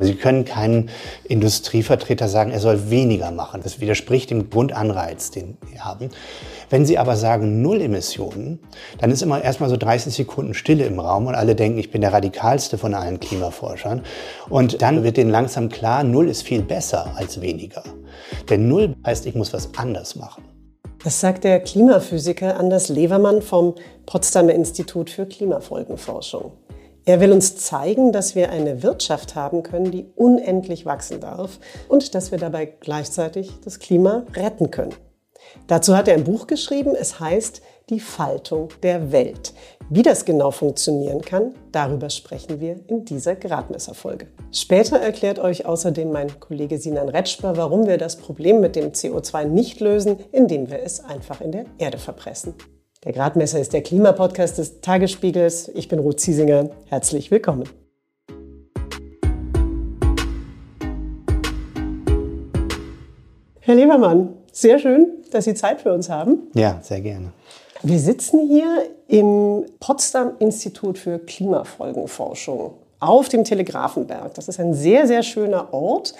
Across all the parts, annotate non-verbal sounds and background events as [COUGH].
Sie können keinen Industrievertreter sagen, er soll weniger machen. Das widerspricht dem Grundanreiz, den wir haben. Wenn Sie aber sagen Null Emissionen, dann ist immer erstmal so 30 Sekunden Stille im Raum und alle denken, ich bin der radikalste von allen Klimaforschern. Und dann wird denen langsam klar, Null ist viel besser als weniger. Denn Null heißt, ich muss was anders machen. Das sagt der Klimaphysiker Anders Levermann vom Potsdamer Institut für Klimafolgenforschung. Er will uns zeigen, dass wir eine Wirtschaft haben können, die unendlich wachsen darf und dass wir dabei gleichzeitig das Klima retten können. Dazu hat er ein Buch geschrieben, es heißt Die Faltung der Welt. Wie das genau funktionieren kann, darüber sprechen wir in dieser Gradmesserfolge. Später erklärt euch außerdem mein Kollege Sinan Retschper, warum wir das Problem mit dem CO2 nicht lösen, indem wir es einfach in der Erde verpressen. Der Gradmesser ist der Klimapodcast des Tagesspiegels. Ich bin Ruth Ziesinger. Herzlich willkommen. Herr Lebermann, sehr schön, dass Sie Zeit für uns haben. Ja, sehr gerne. Wir sitzen hier im Potsdam Institut für Klimafolgenforschung auf dem Telegrafenberg. Das ist ein sehr, sehr schöner Ort.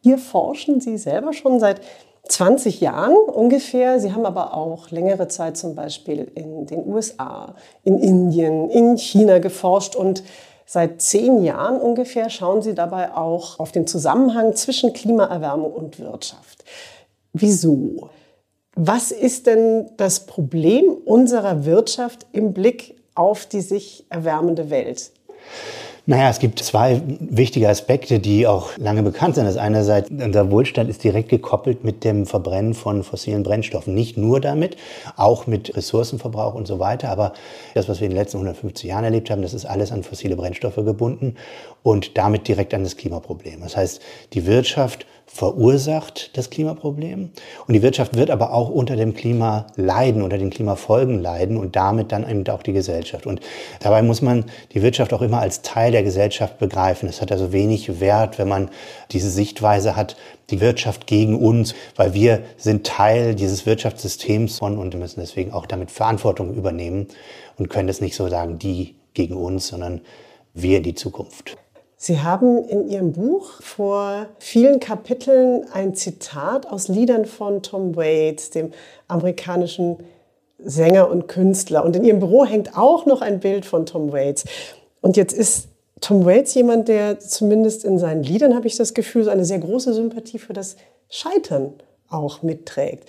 Hier forschen Sie selber schon seit 20 Jahren ungefähr. Sie haben aber auch längere Zeit zum Beispiel in den USA, in Indien, in China geforscht und seit zehn Jahren ungefähr schauen Sie dabei auch auf den Zusammenhang zwischen Klimaerwärmung und Wirtschaft. Wieso? Was ist denn das Problem unserer Wirtschaft im Blick auf die sich erwärmende Welt? Naja, es gibt zwei wichtige Aspekte, die auch lange bekannt sind. Das einerseits, unser Wohlstand ist direkt gekoppelt mit dem Verbrennen von fossilen Brennstoffen. Nicht nur damit, auch mit Ressourcenverbrauch und so weiter. Aber das, was wir in den letzten 150 Jahren erlebt haben, das ist alles an fossile Brennstoffe gebunden und damit direkt an das Klimaproblem. Das heißt, die Wirtschaft verursacht das Klimaproblem. Und die Wirtschaft wird aber auch unter dem Klima leiden, unter den Klimafolgen leiden und damit dann eben auch die Gesellschaft. Und dabei muss man die Wirtschaft auch immer als Teil der Gesellschaft begreifen. Es hat also wenig Wert, wenn man diese Sichtweise hat, die Wirtschaft gegen uns, weil wir sind Teil dieses Wirtschaftssystems und müssen deswegen auch damit Verantwortung übernehmen und können das nicht so sagen, die gegen uns, sondern wir in die Zukunft. Sie haben in Ihrem Buch vor vielen Kapiteln ein Zitat aus Liedern von Tom Waits, dem amerikanischen Sänger und Künstler. Und in Ihrem Büro hängt auch noch ein Bild von Tom Waits. Und jetzt ist Tom Waits jemand, der zumindest in seinen Liedern, habe ich das Gefühl, so eine sehr große Sympathie für das Scheitern auch mitträgt.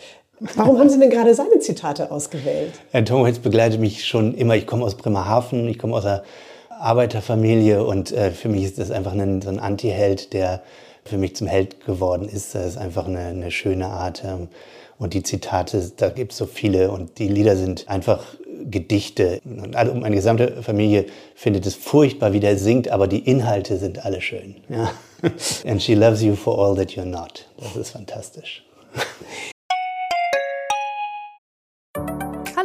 Warum haben Sie denn gerade seine Zitate ausgewählt? Ja, Tom Waits begleitet mich schon immer. Ich komme aus Bremerhaven, ich komme aus einer Arbeiterfamilie und äh, für mich ist das einfach ein, so ein Anti-Held, der für mich zum Held geworden ist. Das ist einfach eine, eine schöne Art. Ähm, und die Zitate, da gibt es so viele und die Lieder sind einfach Gedichte. Und alle, meine gesamte Familie findet es furchtbar, wie der singt, aber die Inhalte sind alle schön. Ja. [LAUGHS] And she loves you for all that you're not. Das ist fantastisch. [LAUGHS]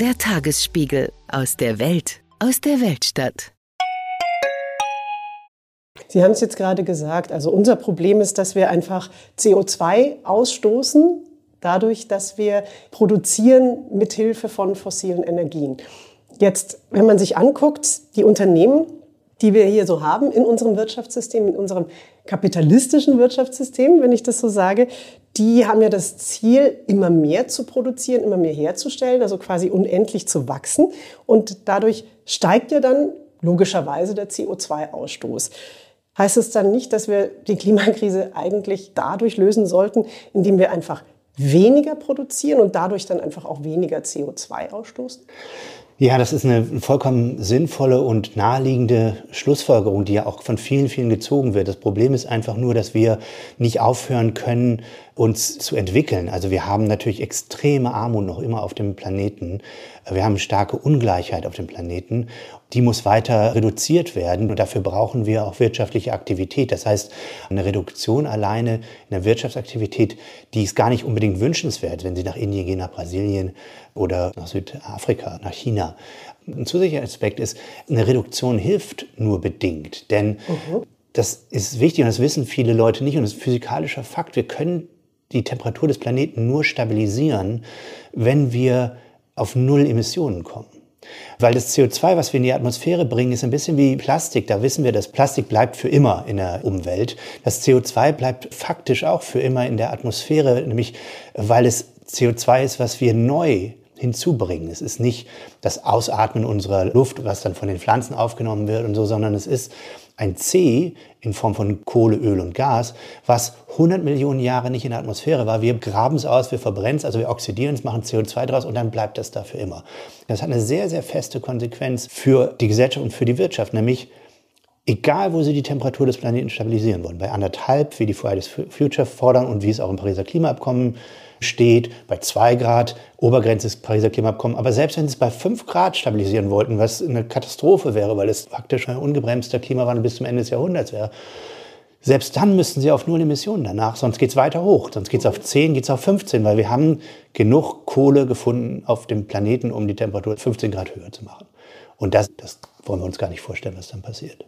Der Tagesspiegel aus der Welt, aus der Weltstadt. Sie haben es jetzt gerade gesagt, also unser Problem ist, dass wir einfach CO2 ausstoßen, dadurch, dass wir produzieren mit Hilfe von fossilen Energien. Jetzt, wenn man sich anguckt, die Unternehmen, die wir hier so haben in unserem Wirtschaftssystem, in unserem kapitalistischen Wirtschaftssystem, wenn ich das so sage, die haben ja das Ziel, immer mehr zu produzieren, immer mehr herzustellen, also quasi unendlich zu wachsen. Und dadurch steigt ja dann logischerweise der CO2-Ausstoß. Heißt es dann nicht, dass wir die Klimakrise eigentlich dadurch lösen sollten, indem wir einfach weniger produzieren und dadurch dann einfach auch weniger CO2 ausstoßen? Ja, das ist eine vollkommen sinnvolle und naheliegende Schlussfolgerung, die ja auch von vielen, vielen gezogen wird. Das Problem ist einfach nur, dass wir nicht aufhören können, uns zu entwickeln. Also wir haben natürlich extreme Armut noch immer auf dem Planeten. Wir haben starke Ungleichheit auf dem Planeten. Die muss weiter reduziert werden. Und dafür brauchen wir auch wirtschaftliche Aktivität. Das heißt, eine Reduktion alleine in der Wirtschaftsaktivität, die ist gar nicht unbedingt wünschenswert, wenn Sie nach Indien gehen, nach Brasilien oder nach Südafrika, nach China. Ein zusätzlicher Aspekt ist, eine Reduktion hilft nur bedingt. Denn mhm. das ist wichtig und das wissen viele Leute nicht. Und das ist ein physikalischer Fakt. Wir können die Temperatur des Planeten nur stabilisieren, wenn wir auf Null Emissionen kommen. Weil das CO2, was wir in die Atmosphäre bringen, ist ein bisschen wie Plastik. Da wissen wir, dass Plastik bleibt für immer in der Umwelt. Das CO2 bleibt faktisch auch für immer in der Atmosphäre, nämlich weil es CO2 ist, was wir neu hinzubringen. Es ist nicht das Ausatmen unserer Luft, was dann von den Pflanzen aufgenommen wird und so, sondern es ist ein C in Form von Kohle, Öl und Gas, was 100 Millionen Jahre nicht in der Atmosphäre war. Wir graben es aus, wir verbrennen es, also wir oxidieren es, machen CO2 draus und dann bleibt das da für immer. Das hat eine sehr, sehr feste Konsequenz für die Gesellschaft und für die Wirtschaft, nämlich egal wo sie die Temperatur des Planeten stabilisieren wollen, bei anderthalb, wie die Fridays for Future fordern und wie es auch im Pariser Klimaabkommen steht, bei zwei Grad, Obergrenze des Pariser Klimaabkommen. Aber selbst wenn sie es bei fünf Grad stabilisieren wollten, was eine Katastrophe wäre, weil es faktisch ein ungebremster Klimawandel bis zum Ende des Jahrhunderts wäre, selbst dann müssten sie auf null Emissionen danach, sonst geht es weiter hoch. Sonst geht es auf 10, geht es auf 15, weil wir haben genug Kohle gefunden auf dem Planeten, um die Temperatur 15 Grad höher zu machen. Und das, das wollen wir uns gar nicht vorstellen, was dann passiert.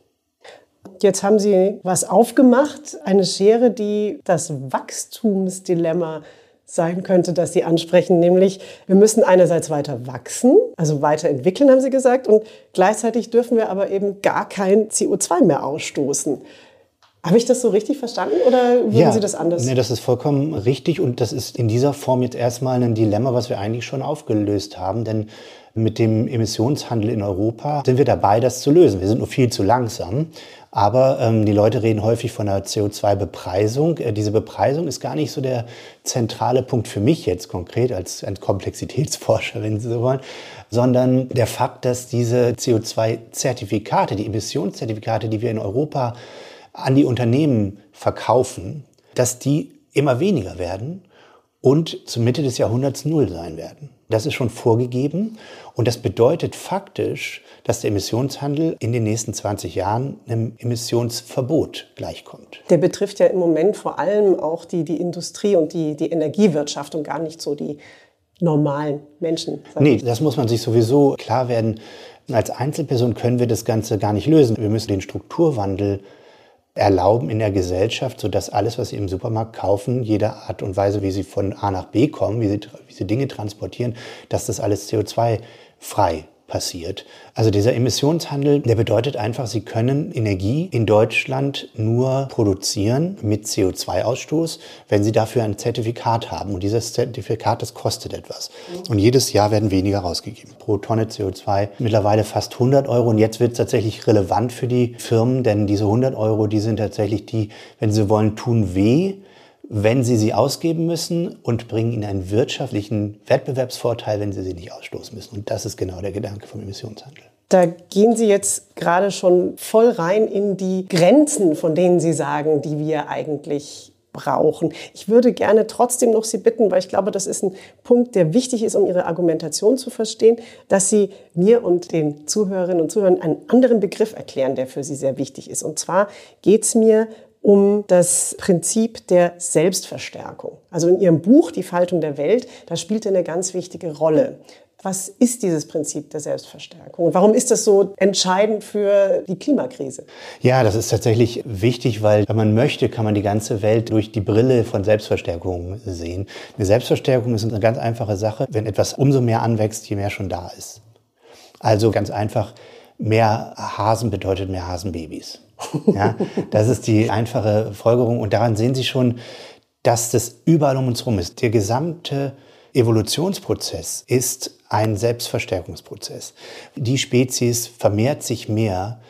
Jetzt haben Sie was aufgemacht, eine Schere, die das Wachstumsdilemma sein könnte, dass Sie ansprechen, nämlich wir müssen einerseits weiter wachsen, also weiterentwickeln, haben Sie gesagt, und gleichzeitig dürfen wir aber eben gar kein CO2 mehr ausstoßen. Habe ich das so richtig verstanden oder würden ja, Sie das anders? Nee, das ist vollkommen richtig und das ist in dieser Form jetzt erstmal ein Dilemma, was wir eigentlich schon aufgelöst haben, denn mit dem Emissionshandel in Europa sind wir dabei, das zu lösen. Wir sind nur viel zu langsam. Aber ähm, die Leute reden häufig von einer CO2-Bepreisung. Äh, diese Bepreisung ist gar nicht so der zentrale Punkt für mich jetzt konkret als Komplexitätsforscher, [LAUGHS] wenn Sie so wollen, sondern der Fakt, dass diese CO2-Zertifikate, die Emissionszertifikate, die wir in Europa an die Unternehmen verkaufen, dass die immer weniger werden und zur Mitte des Jahrhunderts null sein werden. Das ist schon vorgegeben und das bedeutet faktisch, dass der Emissionshandel in den nächsten 20 Jahren einem Emissionsverbot gleichkommt. Der betrifft ja im Moment vor allem auch die, die Industrie und die, die Energiewirtschaft und gar nicht so die normalen Menschen. Nee, das muss man sich sowieso klar werden. Als Einzelperson können wir das Ganze gar nicht lösen. Wir müssen den Strukturwandel erlauben in der Gesellschaft, sodass alles, was Sie im Supermarkt kaufen, jede Art und Weise, wie Sie von A nach B kommen, wie Sie, wie Sie Dinge transportieren, dass das alles CO2-frei passiert. Also dieser Emissionshandel, der bedeutet einfach, Sie können Energie in Deutschland nur produzieren mit CO2-Ausstoß, wenn Sie dafür ein Zertifikat haben. Und dieses Zertifikat, das kostet etwas. Und jedes Jahr werden weniger rausgegeben. Pro Tonne CO2 mittlerweile fast 100 Euro. Und jetzt wird es tatsächlich relevant für die Firmen, denn diese 100 Euro, die sind tatsächlich die, wenn Sie wollen, tun weh wenn sie sie ausgeben müssen und bringen ihnen einen wirtschaftlichen Wettbewerbsvorteil, wenn sie sie nicht ausstoßen müssen. Und das ist genau der Gedanke vom Emissionshandel. Da gehen Sie jetzt gerade schon voll rein in die Grenzen, von denen Sie sagen, die wir eigentlich brauchen. Ich würde gerne trotzdem noch Sie bitten, weil ich glaube, das ist ein Punkt, der wichtig ist, um Ihre Argumentation zu verstehen, dass Sie mir und den Zuhörerinnen und Zuhörern einen anderen Begriff erklären, der für Sie sehr wichtig ist. Und zwar geht es mir um das Prinzip der Selbstverstärkung. Also in Ihrem Buch Die Faltung der Welt, da spielt er eine ganz wichtige Rolle. Was ist dieses Prinzip der Selbstverstärkung und warum ist das so entscheidend für die Klimakrise? Ja, das ist tatsächlich wichtig, weil wenn man möchte, kann man die ganze Welt durch die Brille von Selbstverstärkung sehen. Eine Selbstverstärkung ist eine ganz einfache Sache, wenn etwas umso mehr anwächst, je mehr schon da ist. Also ganz einfach, mehr Hasen bedeutet mehr Hasenbabys. Ja, das ist die einfache Folgerung. Und daran sehen Sie schon, dass das überall um uns herum ist. Der gesamte Evolutionsprozess ist ein Selbstverstärkungsprozess. Die Spezies vermehrt sich mehr,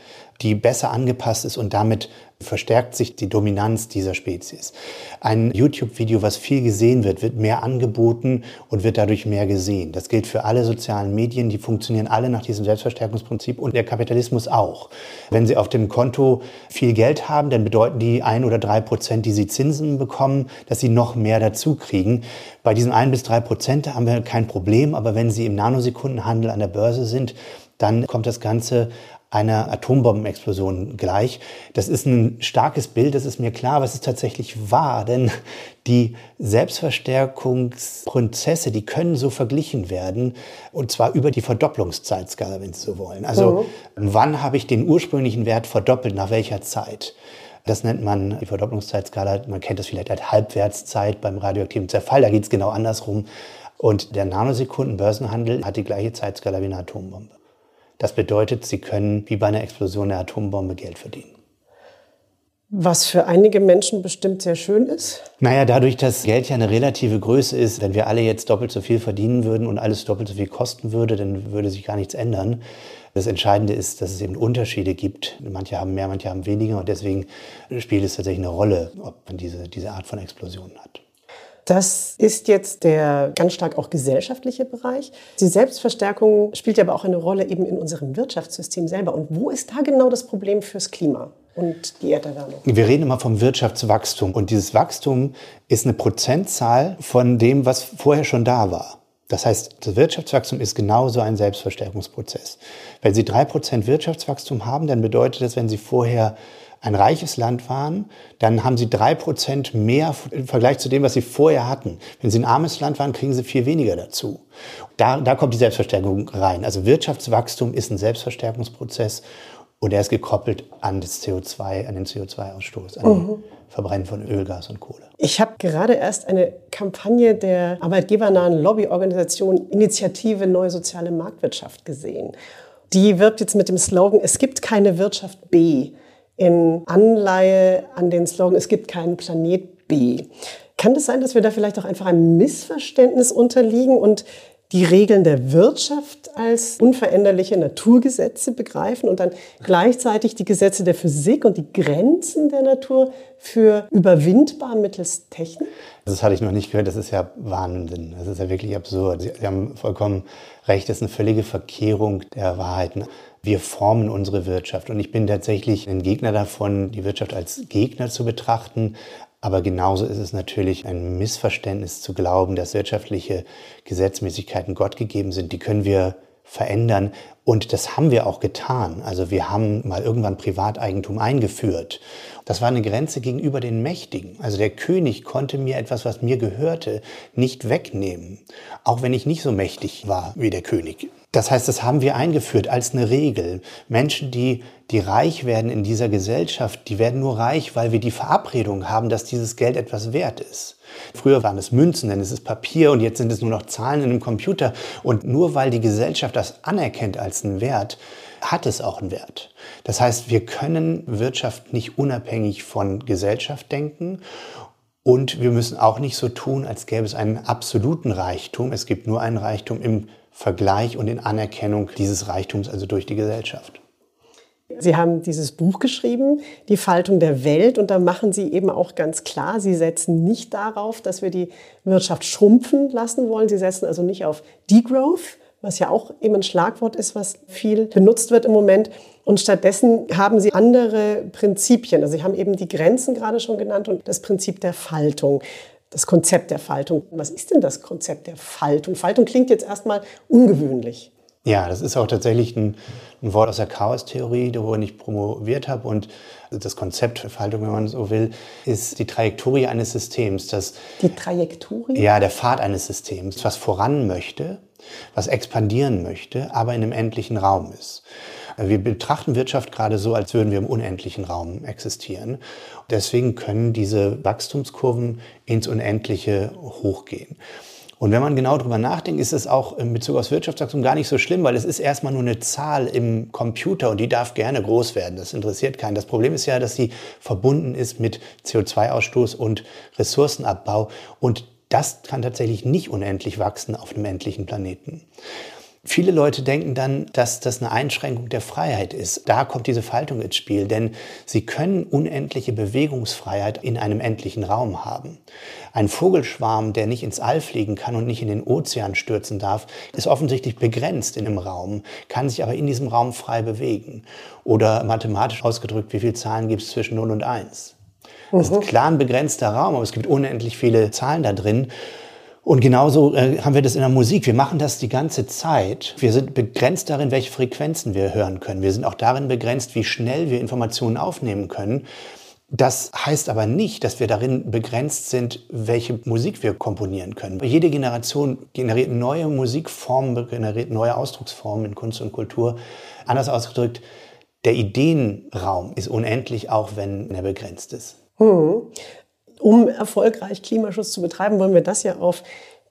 die besser angepasst ist und damit verstärkt sich die Dominanz dieser Spezies. Ein YouTube-Video, was viel gesehen wird, wird mehr angeboten und wird dadurch mehr gesehen. Das gilt für alle sozialen Medien, die funktionieren alle nach diesem Selbstverstärkungsprinzip und der Kapitalismus auch. Wenn Sie auf dem Konto viel Geld haben, dann bedeuten die ein oder drei Prozent, die Sie Zinsen bekommen, dass Sie noch mehr dazu kriegen. Bei diesen ein bis drei Prozent haben wir kein Problem, aber wenn Sie im Nanosekundenhandel an der Börse sind, dann kommt das Ganze einer Atombombenexplosion gleich. Das ist ein starkes Bild, das ist mir klar, aber es ist tatsächlich wahr, denn die Selbstverstärkungsprozesse, die können so verglichen werden, und zwar über die Verdopplungszeitskala, wenn Sie so wollen. Also mhm. wann habe ich den ursprünglichen Wert verdoppelt, nach welcher Zeit? Das nennt man die Verdopplungszeitskala, man kennt das vielleicht als Halbwertszeit beim radioaktiven Zerfall, da geht es genau andersrum. Und der Nanosekunden-Börsenhandel hat die gleiche Zeitskala wie eine Atombombe. Das bedeutet, sie können wie bei einer Explosion der Atombombe Geld verdienen. Was für einige Menschen bestimmt sehr schön ist? Naja, dadurch, dass Geld ja eine relative Größe ist, wenn wir alle jetzt doppelt so viel verdienen würden und alles doppelt so viel kosten würde, dann würde sich gar nichts ändern. Das Entscheidende ist, dass es eben Unterschiede gibt. Manche haben mehr, manche haben weniger und deswegen spielt es tatsächlich eine Rolle, ob man diese, diese Art von Explosionen hat. Das ist jetzt der ganz stark auch gesellschaftliche Bereich. Die Selbstverstärkung spielt aber auch eine Rolle eben in unserem Wirtschaftssystem selber. Und wo ist da genau das Problem fürs Klima? und die Erderwärmung. Wir reden immer vom Wirtschaftswachstum und dieses Wachstum ist eine Prozentzahl von dem, was vorher schon da war. Das heißt, das Wirtschaftswachstum ist genauso ein Selbstverstärkungsprozess. Wenn Sie drei Prozent Wirtschaftswachstum haben, dann bedeutet das, wenn Sie vorher ein reiches Land waren, dann haben sie drei Prozent mehr im Vergleich zu dem, was sie vorher hatten. Wenn sie ein armes Land waren, kriegen sie viel weniger dazu. Da, da kommt die Selbstverstärkung rein. Also Wirtschaftswachstum ist ein Selbstverstärkungsprozess und er ist gekoppelt an das CO2, an den CO2-Ausstoß, an mhm. Verbrennen von Öl, Gas und Kohle. Ich habe gerade erst eine Kampagne der arbeitgebernahen Lobbyorganisation Initiative Neue Soziale Marktwirtschaft gesehen. Die wirbt jetzt mit dem Slogan, es gibt keine Wirtschaft B in Anleihe an den Slogan, es gibt keinen Planet B. Kann das sein, dass wir da vielleicht auch einfach einem Missverständnis unterliegen und die Regeln der Wirtschaft als unveränderliche Naturgesetze begreifen und dann gleichzeitig die Gesetze der Physik und die Grenzen der Natur für überwindbar mittels Technik? Das hatte ich noch nicht gehört. Das ist ja Wahnsinn. Das ist ja wirklich absurd. Sie haben vollkommen recht. Das ist eine völlige Verkehrung der Wahrheiten. Wir formen unsere Wirtschaft. Und ich bin tatsächlich ein Gegner davon, die Wirtschaft als Gegner zu betrachten. Aber genauso ist es natürlich ein Missverständnis zu glauben, dass wirtschaftliche Gesetzmäßigkeiten Gott gegeben sind. Die können wir verändern. Und das haben wir auch getan. Also wir haben mal irgendwann Privateigentum eingeführt. Das war eine Grenze gegenüber den Mächtigen. Also der König konnte mir etwas, was mir gehörte, nicht wegnehmen. Auch wenn ich nicht so mächtig war wie der König. Das heißt, das haben wir eingeführt als eine Regel. Menschen, die, die reich werden in dieser Gesellschaft, die werden nur reich, weil wir die Verabredung haben, dass dieses Geld etwas wert ist. Früher waren es Münzen, denn es ist Papier und jetzt sind es nur noch Zahlen in einem Computer. Und nur weil die Gesellschaft das anerkennt als einen Wert, hat es auch einen Wert. Das heißt, wir können Wirtschaft nicht unabhängig von Gesellschaft denken und wir müssen auch nicht so tun, als gäbe es einen absoluten Reichtum. Es gibt nur einen Reichtum im Vergleich und in Anerkennung dieses Reichtums, also durch die Gesellschaft. Sie haben dieses Buch geschrieben, Die Faltung der Welt, und da machen Sie eben auch ganz klar, Sie setzen nicht darauf, dass wir die Wirtschaft schrumpfen lassen wollen. Sie setzen also nicht auf Degrowth, was ja auch eben ein Schlagwort ist, was viel benutzt wird im Moment. Und stattdessen haben Sie andere Prinzipien. Also Sie haben eben die Grenzen gerade schon genannt und das Prinzip der Faltung das Konzept der Faltung. Was ist denn das Konzept der Faltung? Faltung klingt jetzt erstmal ungewöhnlich. Ja, das ist auch tatsächlich ein, ein Wort aus der Chaostheorie, worin ich promoviert habe. Und das Konzept für Faltung, wenn man so will, ist die Trajektorie eines Systems. Das, die Trajektorie? Ja, der Pfad eines Systems, was voran möchte, was expandieren möchte, aber in einem endlichen Raum ist. Wir betrachten Wirtschaft gerade so, als würden wir im unendlichen Raum existieren. Deswegen können diese Wachstumskurven ins Unendliche hochgehen. Und wenn man genau darüber nachdenkt, ist es auch in Bezug auf Wirtschaftswachstum gar nicht so schlimm, weil es ist erstmal nur eine Zahl im Computer und die darf gerne groß werden. Das interessiert keinen. Das Problem ist ja, dass sie verbunden ist mit CO2-Ausstoß und Ressourcenabbau. Und das kann tatsächlich nicht unendlich wachsen auf einem endlichen Planeten. Viele Leute denken dann, dass das eine Einschränkung der Freiheit ist. Da kommt diese Faltung ins Spiel, denn sie können unendliche Bewegungsfreiheit in einem endlichen Raum haben. Ein Vogelschwarm, der nicht ins All fliegen kann und nicht in den Ozean stürzen darf, ist offensichtlich begrenzt in einem Raum, kann sich aber in diesem Raum frei bewegen. Oder mathematisch ausgedrückt, wie viele Zahlen gibt es zwischen 0 und 1? Das ist mhm. klar ein begrenzter Raum, aber es gibt unendlich viele Zahlen da drin. Und genauso äh, haben wir das in der Musik. Wir machen das die ganze Zeit. Wir sind begrenzt darin, welche Frequenzen wir hören können. Wir sind auch darin begrenzt, wie schnell wir Informationen aufnehmen können. Das heißt aber nicht, dass wir darin begrenzt sind, welche Musik wir komponieren können. Jede Generation generiert neue Musikformen, generiert neue Ausdrucksformen in Kunst und Kultur. Anders ausgedrückt, der Ideenraum ist unendlich, auch wenn er begrenzt ist. Hm. Um erfolgreich Klimaschutz zu betreiben, wollen wir das ja auf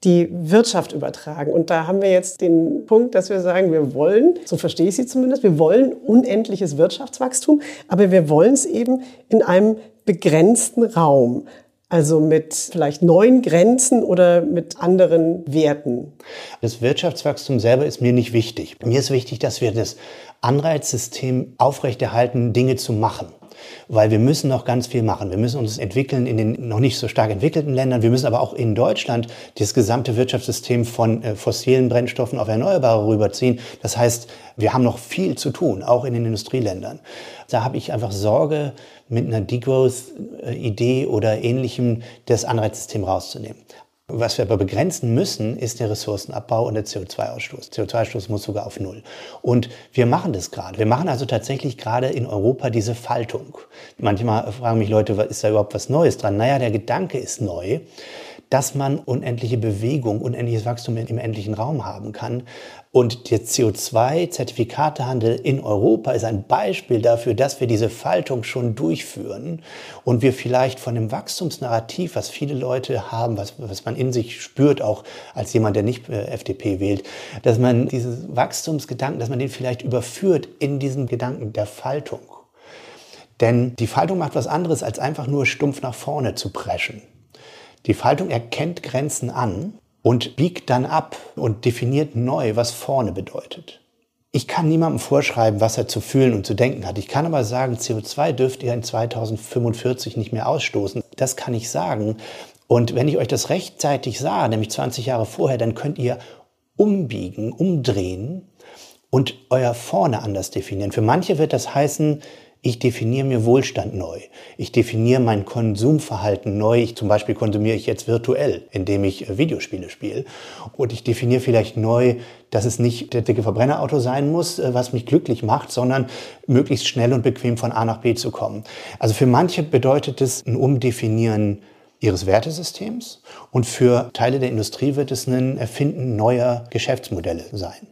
die Wirtschaft übertragen. Und da haben wir jetzt den Punkt, dass wir sagen, wir wollen, so verstehe ich Sie zumindest, wir wollen unendliches Wirtschaftswachstum, aber wir wollen es eben in einem begrenzten Raum. Also mit vielleicht neuen Grenzen oder mit anderen Werten. Das Wirtschaftswachstum selber ist mir nicht wichtig. Mir ist wichtig, dass wir das Anreizsystem aufrechterhalten, Dinge zu machen weil wir müssen noch ganz viel machen. Wir müssen uns entwickeln in den noch nicht so stark entwickelten Ländern. Wir müssen aber auch in Deutschland das gesamte Wirtschaftssystem von äh, fossilen Brennstoffen auf Erneuerbare rüberziehen. Das heißt, wir haben noch viel zu tun, auch in den Industrieländern. Da habe ich einfach Sorge, mit einer Degrowth-Idee oder ähnlichem das Anreizsystem rauszunehmen. Was wir aber begrenzen müssen, ist der Ressourcenabbau und der CO2-Ausstoß. CO2-Ausstoß muss sogar auf Null. Und wir machen das gerade. Wir machen also tatsächlich gerade in Europa diese Faltung. Manchmal fragen mich Leute, ist da überhaupt was Neues dran? Naja, der Gedanke ist neu dass man unendliche Bewegung, unendliches Wachstum im endlichen Raum haben kann. Und der CO2-Zertifikatehandel in Europa ist ein Beispiel dafür, dass wir diese Faltung schon durchführen und wir vielleicht von dem Wachstumsnarrativ, was viele Leute haben, was, was man in sich spürt, auch als jemand, der nicht äh, FDP wählt, dass man dieses Wachstumsgedanken, dass man den vielleicht überführt in diesen Gedanken der Faltung. Denn die Faltung macht was anderes, als einfach nur stumpf nach vorne zu preschen. Die Faltung erkennt Grenzen an und biegt dann ab und definiert neu, was vorne bedeutet. Ich kann niemandem vorschreiben, was er zu fühlen und zu denken hat. Ich kann aber sagen, CO2 dürft ihr in 2045 nicht mehr ausstoßen. Das kann ich sagen. Und wenn ich euch das rechtzeitig sah, nämlich 20 Jahre vorher, dann könnt ihr umbiegen, umdrehen und euer Vorne anders definieren. Für manche wird das heißen, ich definiere mir Wohlstand neu. Ich definiere mein Konsumverhalten neu. Ich, zum Beispiel konsumiere ich jetzt virtuell, indem ich äh, Videospiele spiele. Und ich definiere vielleicht neu, dass es nicht der dicke Verbrennerauto sein muss, äh, was mich glücklich macht, sondern möglichst schnell und bequem von A nach B zu kommen. Also für manche bedeutet es ein Umdefinieren ihres Wertesystems und für Teile der Industrie wird es ein Erfinden neuer Geschäftsmodelle sein.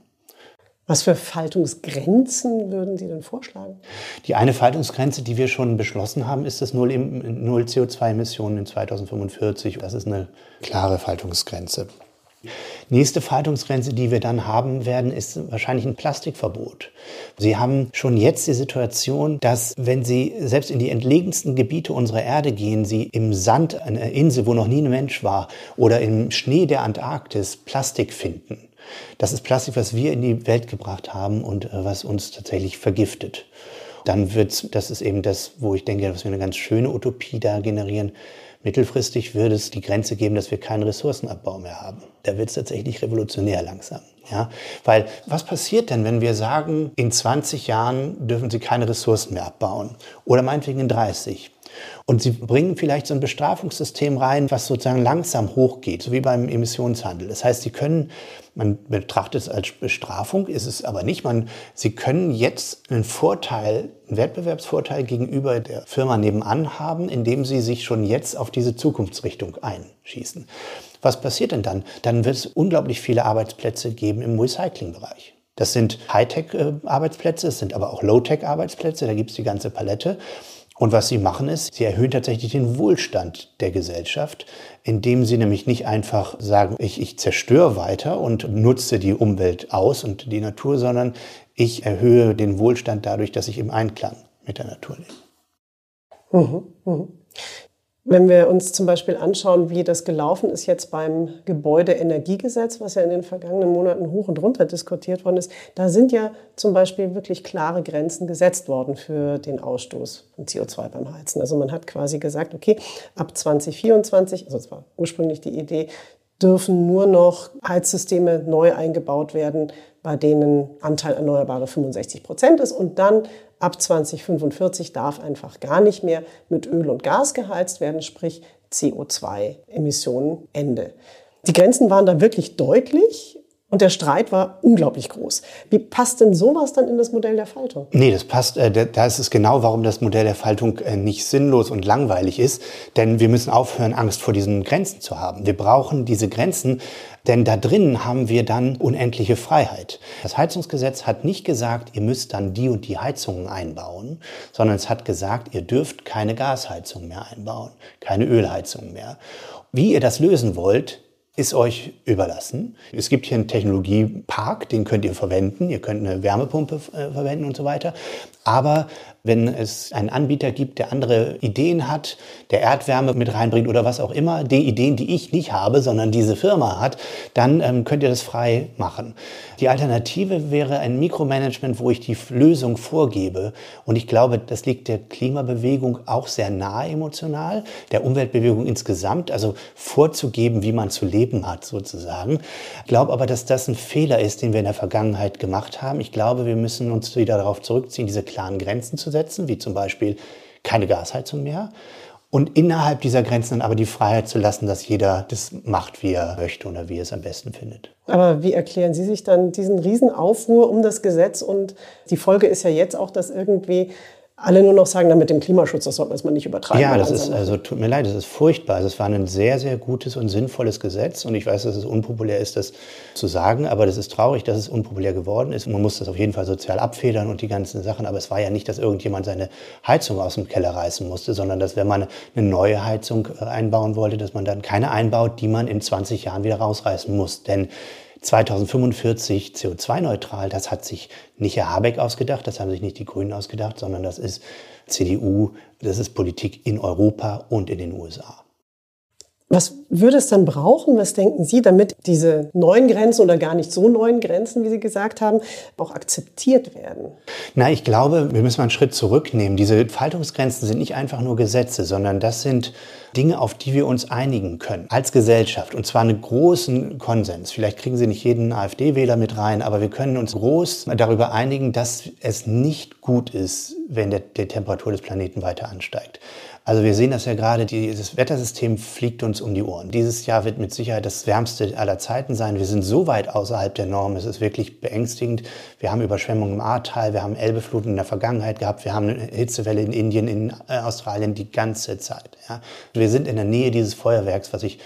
Was für Faltungsgrenzen würden Sie denn vorschlagen? Die eine Faltungsgrenze, die wir schon beschlossen haben, ist das Null, Null CO2-Emissionen in 2045. Das ist eine klare Faltungsgrenze. Nächste Faltungsgrenze, die wir dann haben werden, ist wahrscheinlich ein Plastikverbot. Sie haben schon jetzt die Situation, dass wenn Sie selbst in die entlegensten Gebiete unserer Erde gehen, Sie im Sand einer Insel, wo noch nie ein Mensch war, oder im Schnee der Antarktis Plastik finden. Das ist Plastik, was wir in die Welt gebracht haben und äh, was uns tatsächlich vergiftet. Dann wird, das ist eben das, wo ich denke, dass wir eine ganz schöne Utopie da generieren. Mittelfristig wird es die Grenze geben, dass wir keinen Ressourcenabbau mehr haben. Da wird es tatsächlich revolutionär langsam. Ja? Weil was passiert denn, wenn wir sagen, in 20 Jahren dürfen Sie keine Ressourcen mehr abbauen? Oder meinetwegen in 30? Und sie bringen vielleicht so ein Bestrafungssystem rein, was sozusagen langsam hochgeht, so wie beim Emissionshandel. Das heißt, sie können, man betrachtet es als Bestrafung, ist es aber nicht. Man, sie können jetzt einen Vorteil, einen Wettbewerbsvorteil gegenüber der Firma nebenan haben, indem sie sich schon jetzt auf diese Zukunftsrichtung einschießen. Was passiert denn dann? Dann wird es unglaublich viele Arbeitsplätze geben im Recyclingbereich. Das sind Hightech-Arbeitsplätze, es sind aber auch Low-Tech-Arbeitsplätze, da gibt es die ganze Palette. Und was sie machen ist, sie erhöhen tatsächlich den Wohlstand der Gesellschaft, indem sie nämlich nicht einfach sagen, ich, ich zerstöre weiter und nutze die Umwelt aus und die Natur, sondern ich erhöhe den Wohlstand dadurch, dass ich im Einklang mit der Natur lebe. Mhm, mh. Wenn wir uns zum Beispiel anschauen, wie das gelaufen ist jetzt beim Gebäudeenergiegesetz, was ja in den vergangenen Monaten hoch und runter diskutiert worden ist, da sind ja zum Beispiel wirklich klare Grenzen gesetzt worden für den Ausstoß von CO2 beim Heizen. Also man hat quasi gesagt, okay, ab 2024, also das war ursprünglich die Idee, dürfen nur noch Heizsysteme neu eingebaut werden, bei denen Anteil Erneuerbare 65 Prozent ist und dann ab 2045 darf einfach gar nicht mehr mit Öl und Gas geheizt werden, sprich CO2-Emissionen Ende. Die Grenzen waren da wirklich deutlich und der Streit war unglaublich groß. Wie passt denn sowas dann in das Modell der Faltung? Nee, das passt. Äh, da ist es genau, warum das Modell der Faltung äh, nicht sinnlos und langweilig ist. Denn wir müssen aufhören, Angst vor diesen Grenzen zu haben. Wir brauchen diese Grenzen, denn da drin haben wir dann unendliche Freiheit. Das Heizungsgesetz hat nicht gesagt, ihr müsst dann die und die Heizungen einbauen, sondern es hat gesagt, ihr dürft keine Gasheizung mehr einbauen, keine Ölheizung mehr. Wie ihr das lösen wollt, ist euch überlassen. Es gibt hier einen Technologiepark, den könnt ihr verwenden. Ihr könnt eine Wärmepumpe äh, verwenden und so weiter. Aber wenn es einen Anbieter gibt, der andere Ideen hat, der Erdwärme mit reinbringt oder was auch immer, die Ideen, die ich nicht habe, sondern diese Firma hat, dann ähm, könnt ihr das frei machen. Die Alternative wäre ein Mikromanagement, wo ich die Lösung vorgebe. Und ich glaube, das liegt der Klimabewegung auch sehr nahe emotional, der Umweltbewegung insgesamt, also vorzugeben, wie man zu leben hat sozusagen. Ich glaube aber, dass das ein Fehler ist, den wir in der Vergangenheit gemacht haben. Ich glaube, wir müssen uns wieder darauf zurückziehen, diese klaren Grenzen zu setzen, wie zum Beispiel keine Gasheizung mehr. Und innerhalb dieser Grenzen dann aber die Freiheit zu lassen, dass jeder das macht, wie er möchte oder wie er es am besten findet. Aber wie erklären Sie sich dann diesen Riesenaufruhr um das Gesetz? Und die Folge ist ja jetzt auch, dass irgendwie alle nur noch sagen, dann mit dem Klimaschutz, das sollte man nicht übertreiben. Ja, das ist, also tut mir leid, das ist furchtbar. Also es war ein sehr, sehr gutes und sinnvolles Gesetz und ich weiß, dass es unpopulär ist, das zu sagen, aber das ist traurig, dass es unpopulär geworden ist. Man muss das auf jeden Fall sozial abfedern und die ganzen Sachen, aber es war ja nicht, dass irgendjemand seine Heizung aus dem Keller reißen musste, sondern dass wenn man eine neue Heizung äh, einbauen wollte, dass man dann keine einbaut, die man in 20 Jahren wieder rausreißen muss. Denn 2045 CO2-neutral, das hat sich nicht Herr Habeck ausgedacht, das haben sich nicht die Grünen ausgedacht, sondern das ist CDU, das ist Politik in Europa und in den USA. Was würde es dann brauchen, was denken Sie, damit diese neuen Grenzen oder gar nicht so neuen Grenzen, wie Sie gesagt haben, auch akzeptiert werden? Na, ich glaube, wir müssen mal einen Schritt zurücknehmen. Diese Faltungsgrenzen sind nicht einfach nur Gesetze, sondern das sind Dinge, auf die wir uns einigen können als Gesellschaft. Und zwar einen großen Konsens. Vielleicht kriegen Sie nicht jeden AfD-Wähler mit rein, aber wir können uns groß darüber einigen, dass es nicht gut ist, wenn der, die Temperatur des Planeten weiter ansteigt. Also wir sehen das ja gerade, dieses Wettersystem fliegt uns um die Ohren. Dieses Jahr wird mit Sicherheit das wärmste aller Zeiten sein. Wir sind so weit außerhalb der Norm, es ist wirklich beängstigend. Wir haben Überschwemmungen im Ahrtal, wir haben Elbefluten in der Vergangenheit gehabt, wir haben eine Hitzewelle in Indien, in äh, Australien die ganze Zeit. Ja. Wir sind in der Nähe dieses Feuerwerks, was ich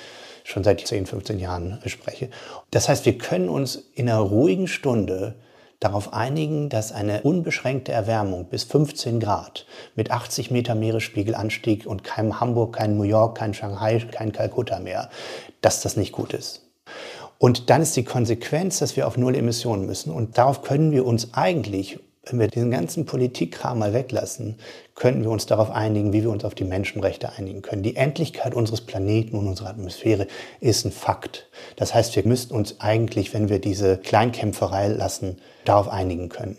schon seit 10, 15 Jahren spreche. Das heißt, wir können uns in einer ruhigen Stunde darauf einigen, dass eine unbeschränkte Erwärmung bis 15 Grad mit 80 Meter Meeresspiegelanstieg und keinem Hamburg, kein New York, kein Shanghai, kein Kalkutta mehr, dass das nicht gut ist. Und dann ist die Konsequenz, dass wir auf Null Emissionen müssen. Und darauf können wir uns eigentlich wenn wir diesen ganzen Politikkram mal weglassen, könnten wir uns darauf einigen, wie wir uns auf die Menschenrechte einigen können. Die Endlichkeit unseres Planeten und unserer Atmosphäre ist ein Fakt. Das heißt, wir müssten uns eigentlich, wenn wir diese Kleinkämpferei lassen, darauf einigen können.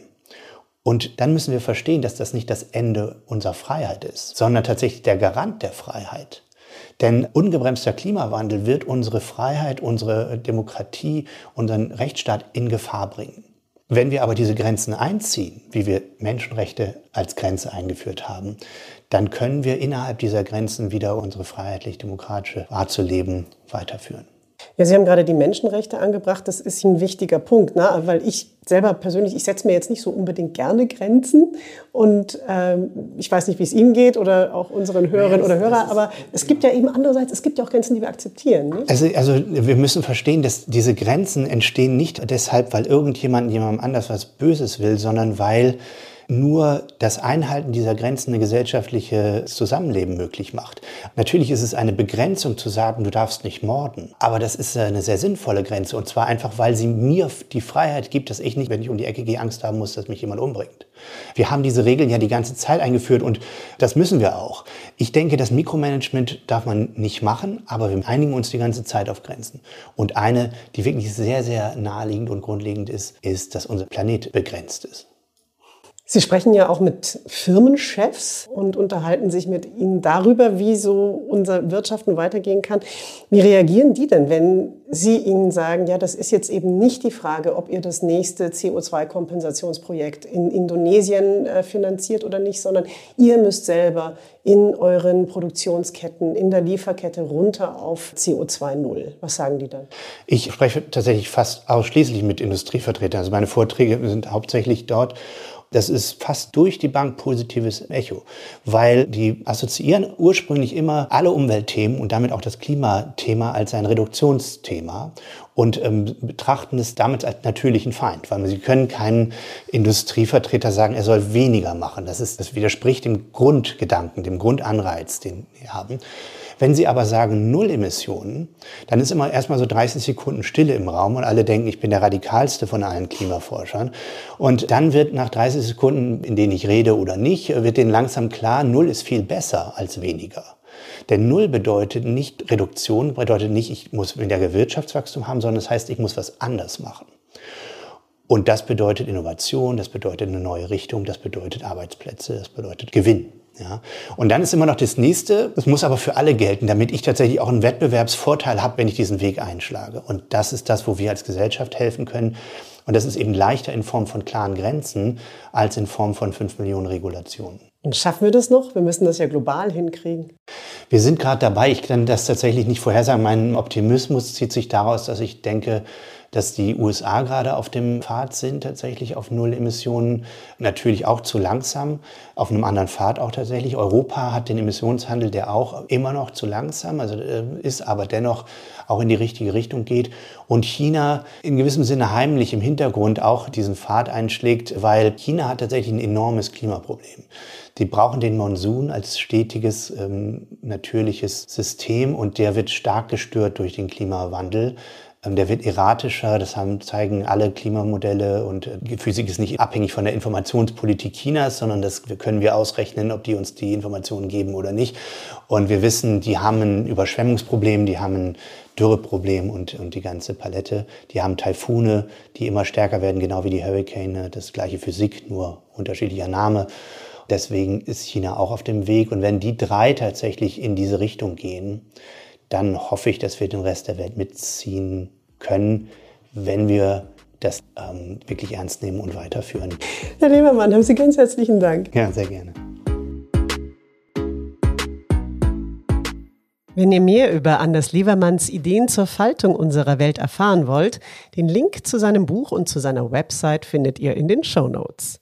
Und dann müssen wir verstehen, dass das nicht das Ende unserer Freiheit ist, sondern tatsächlich der Garant der Freiheit. Denn ungebremster Klimawandel wird unsere Freiheit, unsere Demokratie, unseren Rechtsstaat in Gefahr bringen. Wenn wir aber diese Grenzen einziehen, wie wir Menschenrechte als Grenze eingeführt haben, dann können wir innerhalb dieser Grenzen wieder unsere freiheitlich-demokratische Art zu leben weiterführen. Ja, Sie haben gerade die Menschenrechte angebracht. Das ist ein wichtiger Punkt, ne? weil ich selber persönlich, ich setze mir jetzt nicht so unbedingt gerne Grenzen und ähm, ich weiß nicht, wie es Ihnen geht oder auch unseren Hörerinnen oder Hörern, aber es gibt ja eben andererseits, es gibt ja auch Grenzen, die wir akzeptieren. Nicht? Also, also wir müssen verstehen, dass diese Grenzen entstehen nicht deshalb, weil irgendjemand jemandem anders was Böses will, sondern weil nur das Einhalten dieser Grenzen ein gesellschaftliches Zusammenleben möglich macht. Natürlich ist es eine Begrenzung zu sagen, du darfst nicht morden, aber das ist eine sehr sinnvolle Grenze und zwar einfach, weil sie mir die Freiheit gibt, dass ich nicht, wenn ich um die Ecke gehe, Angst haben muss, dass mich jemand umbringt. Wir haben diese Regeln ja die ganze Zeit eingeführt und das müssen wir auch. Ich denke, das Mikromanagement darf man nicht machen, aber wir einigen uns die ganze Zeit auf Grenzen. Und eine, die wirklich sehr, sehr naheliegend und grundlegend ist, ist, dass unser Planet begrenzt ist. Sie sprechen ja auch mit Firmenchefs und unterhalten sich mit ihnen darüber, wie so unser Wirtschaften weitergehen kann. Wie reagieren die denn, wenn Sie ihnen sagen, ja, das ist jetzt eben nicht die Frage, ob ihr das nächste CO2-Kompensationsprojekt in Indonesien äh, finanziert oder nicht, sondern ihr müsst selber in euren Produktionsketten, in der Lieferkette runter auf CO2 Null. Was sagen die dann? Ich spreche tatsächlich fast ausschließlich mit Industrievertretern. Also meine Vorträge sind hauptsächlich dort das ist fast durch die Bank positives Echo, weil die assoziieren ursprünglich immer alle Umweltthemen und damit auch das Klimathema als ein Reduktionsthema und ähm, betrachten es damit als natürlichen Feind, weil sie können keinen Industrievertreter sagen, er soll weniger machen. Das, ist, das widerspricht dem Grundgedanken, dem Grundanreiz, den wir haben. Wenn Sie aber sagen Null Emissionen, dann ist immer erstmal so 30 Sekunden Stille im Raum und alle denken, ich bin der radikalste von allen Klimaforschern. Und dann wird nach 30 Sekunden, in denen ich rede oder nicht, wird denen langsam klar, Null ist viel besser als weniger. Denn Null bedeutet nicht Reduktion, bedeutet nicht, ich muss weniger Wirtschaftswachstum haben, sondern es das heißt, ich muss was anders machen. Und das bedeutet Innovation, das bedeutet eine neue Richtung, das bedeutet Arbeitsplätze, das bedeutet Gewinn. Ja. Und dann ist immer noch das nächste, das muss aber für alle gelten, damit ich tatsächlich auch einen Wettbewerbsvorteil habe, wenn ich diesen Weg einschlage. Und das ist das, wo wir als Gesellschaft helfen können. Und das ist eben leichter in Form von klaren Grenzen als in Form von fünf Millionen Regulationen. Und schaffen wir das noch? Wir müssen das ja global hinkriegen. Wir sind gerade dabei. Ich kann das tatsächlich nicht vorhersagen. Mein Optimismus zieht sich daraus, dass ich denke, dass die USA gerade auf dem Pfad sind, tatsächlich auf Null Emissionen. Natürlich auch zu langsam, auf einem anderen Pfad auch tatsächlich. Europa hat den Emissionshandel, der auch immer noch zu langsam, also äh, ist aber dennoch auch in die richtige Richtung geht. Und China in gewissem Sinne heimlich im Hintergrund auch diesen Pfad einschlägt, weil China hat tatsächlich ein enormes Klimaproblem. Die brauchen den Monsun als stetiges, ähm, natürliches System und der wird stark gestört durch den Klimawandel. Ähm, der wird erratischer, das haben, zeigen alle Klimamodelle und äh, Physik ist nicht abhängig von der Informationspolitik Chinas, sondern das können wir ausrechnen, ob die uns die Informationen geben oder nicht. Und wir wissen, die haben ein Überschwemmungsproblem, die haben ein Dürreproblem und, und die ganze Palette. Die haben Taifune, die immer stärker werden, genau wie die Hurricane, das gleiche Physik, nur unterschiedlicher Name. Deswegen ist China auch auf dem Weg. Und wenn die drei tatsächlich in diese Richtung gehen, dann hoffe ich, dass wir den Rest der Welt mitziehen können, wenn wir das ähm, wirklich ernst nehmen und weiterführen. Herr Lebermann, haben Sie ganz herzlichen Dank. Ja, sehr gerne. Wenn ihr mehr über Anders Levermanns Ideen zur Faltung unserer Welt erfahren wollt, den Link zu seinem Buch und zu seiner Website findet ihr in den Show Notes.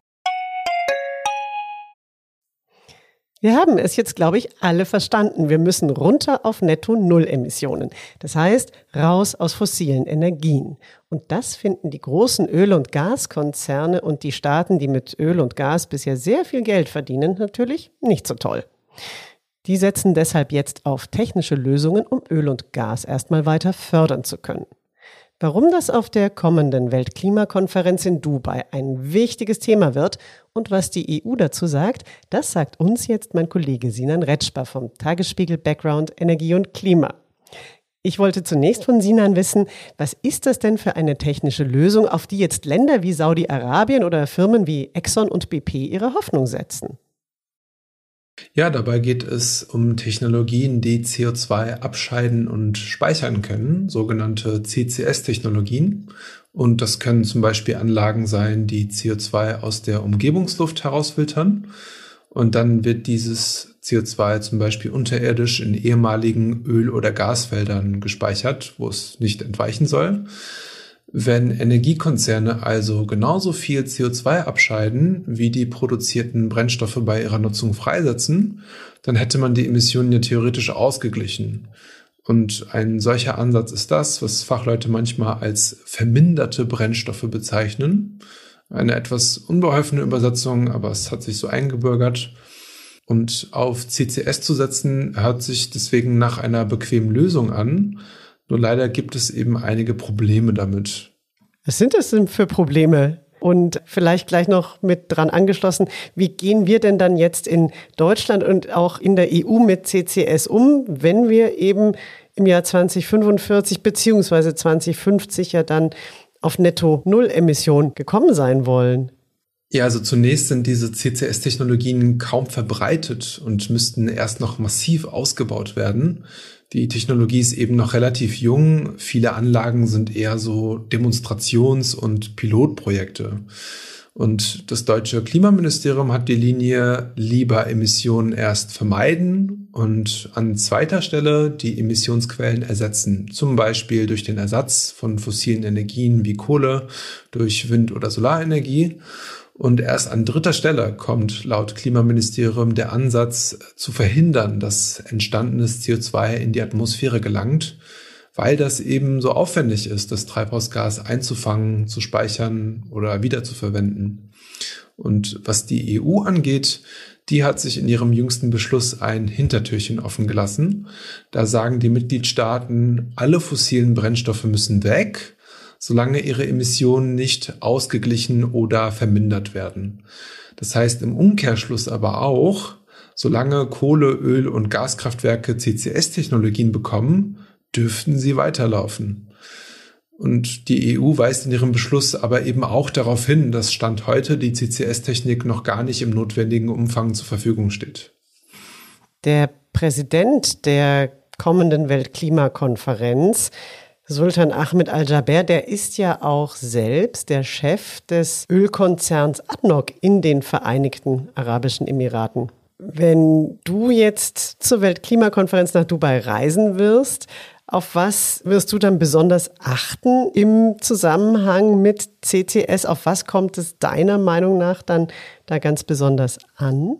Wir haben es jetzt, glaube ich, alle verstanden. Wir müssen runter auf Netto-Null-Emissionen. Das heißt, raus aus fossilen Energien. Und das finden die großen Öl- und Gaskonzerne und die Staaten, die mit Öl und Gas bisher sehr viel Geld verdienen, natürlich nicht so toll. Die setzen deshalb jetzt auf technische Lösungen, um Öl und Gas erstmal weiter fördern zu können. Warum das auf der kommenden Weltklimakonferenz in Dubai ein wichtiges Thema wird und was die EU dazu sagt, das sagt uns jetzt mein Kollege Sinan Retschbar vom Tagesspiegel Background Energie und Klima. Ich wollte zunächst von Sinan wissen, was ist das denn für eine technische Lösung, auf die jetzt Länder wie Saudi-Arabien oder Firmen wie Exxon und BP ihre Hoffnung setzen? Ja, dabei geht es um Technologien, die CO2 abscheiden und speichern können, sogenannte CCS-Technologien. Und das können zum Beispiel Anlagen sein, die CO2 aus der Umgebungsluft herausfiltern. Und dann wird dieses CO2 zum Beispiel unterirdisch in ehemaligen Öl- oder Gasfeldern gespeichert, wo es nicht entweichen soll. Wenn Energiekonzerne also genauso viel CO2 abscheiden, wie die produzierten Brennstoffe bei ihrer Nutzung freisetzen, dann hätte man die Emissionen ja theoretisch ausgeglichen. Und ein solcher Ansatz ist das, was Fachleute manchmal als verminderte Brennstoffe bezeichnen. Eine etwas unbeholfene Übersetzung, aber es hat sich so eingebürgert. Und auf CCS zu setzen, hört sich deswegen nach einer bequemen Lösung an. Nur leider gibt es eben einige Probleme damit. Was sind das denn für Probleme? Und vielleicht gleich noch mit dran angeschlossen, wie gehen wir denn dann jetzt in Deutschland und auch in der EU mit CCS um, wenn wir eben im Jahr 2045 beziehungsweise 2050 ja dann auf Netto Null Emission gekommen sein wollen? Ja, also zunächst sind diese CCS-Technologien kaum verbreitet und müssten erst noch massiv ausgebaut werden. Die Technologie ist eben noch relativ jung. Viele Anlagen sind eher so Demonstrations- und Pilotprojekte. Und das deutsche Klimaministerium hat die Linie lieber Emissionen erst vermeiden und an zweiter Stelle die Emissionsquellen ersetzen. Zum Beispiel durch den Ersatz von fossilen Energien wie Kohle durch Wind- oder Solarenergie. Und erst an dritter Stelle kommt laut Klimaministerium der Ansatz zu verhindern, dass entstandenes CO2 in die Atmosphäre gelangt, weil das eben so aufwendig ist, das Treibhausgas einzufangen, zu speichern oder wiederzuverwenden. Und was die EU angeht, die hat sich in ihrem jüngsten Beschluss ein Hintertürchen offen gelassen. Da sagen die Mitgliedstaaten, alle fossilen Brennstoffe müssen weg solange ihre Emissionen nicht ausgeglichen oder vermindert werden. Das heißt im Umkehrschluss aber auch, solange Kohle, Öl und Gaskraftwerke CCS-Technologien bekommen, dürften sie weiterlaufen. Und die EU weist in ihrem Beschluss aber eben auch darauf hin, dass Stand heute die CCS-Technik noch gar nicht im notwendigen Umfang zur Verfügung steht. Der Präsident der kommenden Weltklimakonferenz Sultan Ahmed Al-Jaber, der ist ja auch selbst der Chef des Ölkonzerns ADNOC in den Vereinigten Arabischen Emiraten. Wenn du jetzt zur Weltklimakonferenz nach Dubai reisen wirst, auf was wirst du dann besonders achten im Zusammenhang mit CCS? Auf was kommt es deiner Meinung nach dann da ganz besonders an?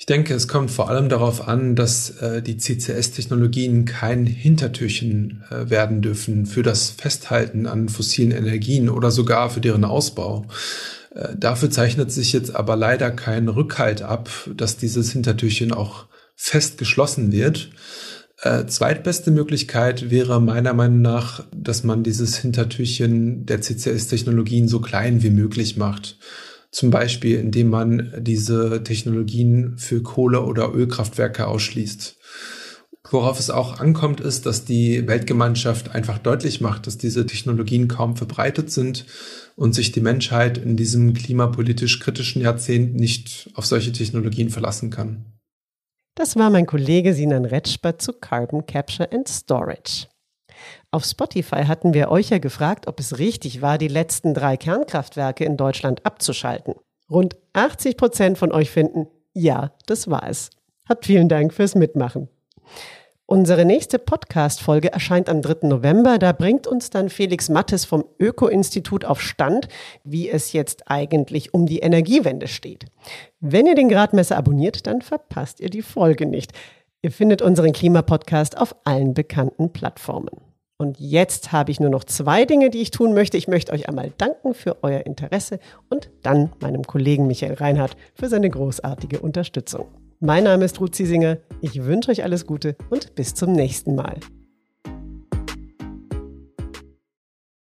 Ich denke, es kommt vor allem darauf an, dass äh, die CCS-Technologien kein Hintertürchen äh, werden dürfen für das Festhalten an fossilen Energien oder sogar für deren Ausbau. Äh, dafür zeichnet sich jetzt aber leider kein Rückhalt ab, dass dieses Hintertürchen auch fest geschlossen wird. Äh, zweitbeste Möglichkeit wäre meiner Meinung nach, dass man dieses Hintertürchen der CCS-Technologien so klein wie möglich macht. Zum Beispiel, indem man diese Technologien für Kohle- oder Ölkraftwerke ausschließt. Worauf es auch ankommt, ist, dass die Weltgemeinschaft einfach deutlich macht, dass diese Technologien kaum verbreitet sind und sich die Menschheit in diesem klimapolitisch kritischen Jahrzehnt nicht auf solche Technologien verlassen kann. Das war mein Kollege Sinan Retschber zu Carbon Capture and Storage. Auf Spotify hatten wir euch ja gefragt, ob es richtig war, die letzten drei Kernkraftwerke in Deutschland abzuschalten. Rund 80 Prozent von euch finden, ja, das war es. Hat vielen Dank fürs Mitmachen. Unsere nächste Podcast-Folge erscheint am 3. November. Da bringt uns dann Felix Mattes vom Öko-Institut auf Stand, wie es jetzt eigentlich um die Energiewende steht. Wenn ihr den Gradmesser abonniert, dann verpasst ihr die Folge nicht. Ihr findet unseren Klimapodcast auf allen bekannten Plattformen. Und jetzt habe ich nur noch zwei Dinge, die ich tun möchte. Ich möchte euch einmal danken für euer Interesse und dann meinem Kollegen Michael Reinhardt für seine großartige Unterstützung. Mein Name ist Ruth Ziesinger. Ich wünsche euch alles Gute und bis zum nächsten Mal.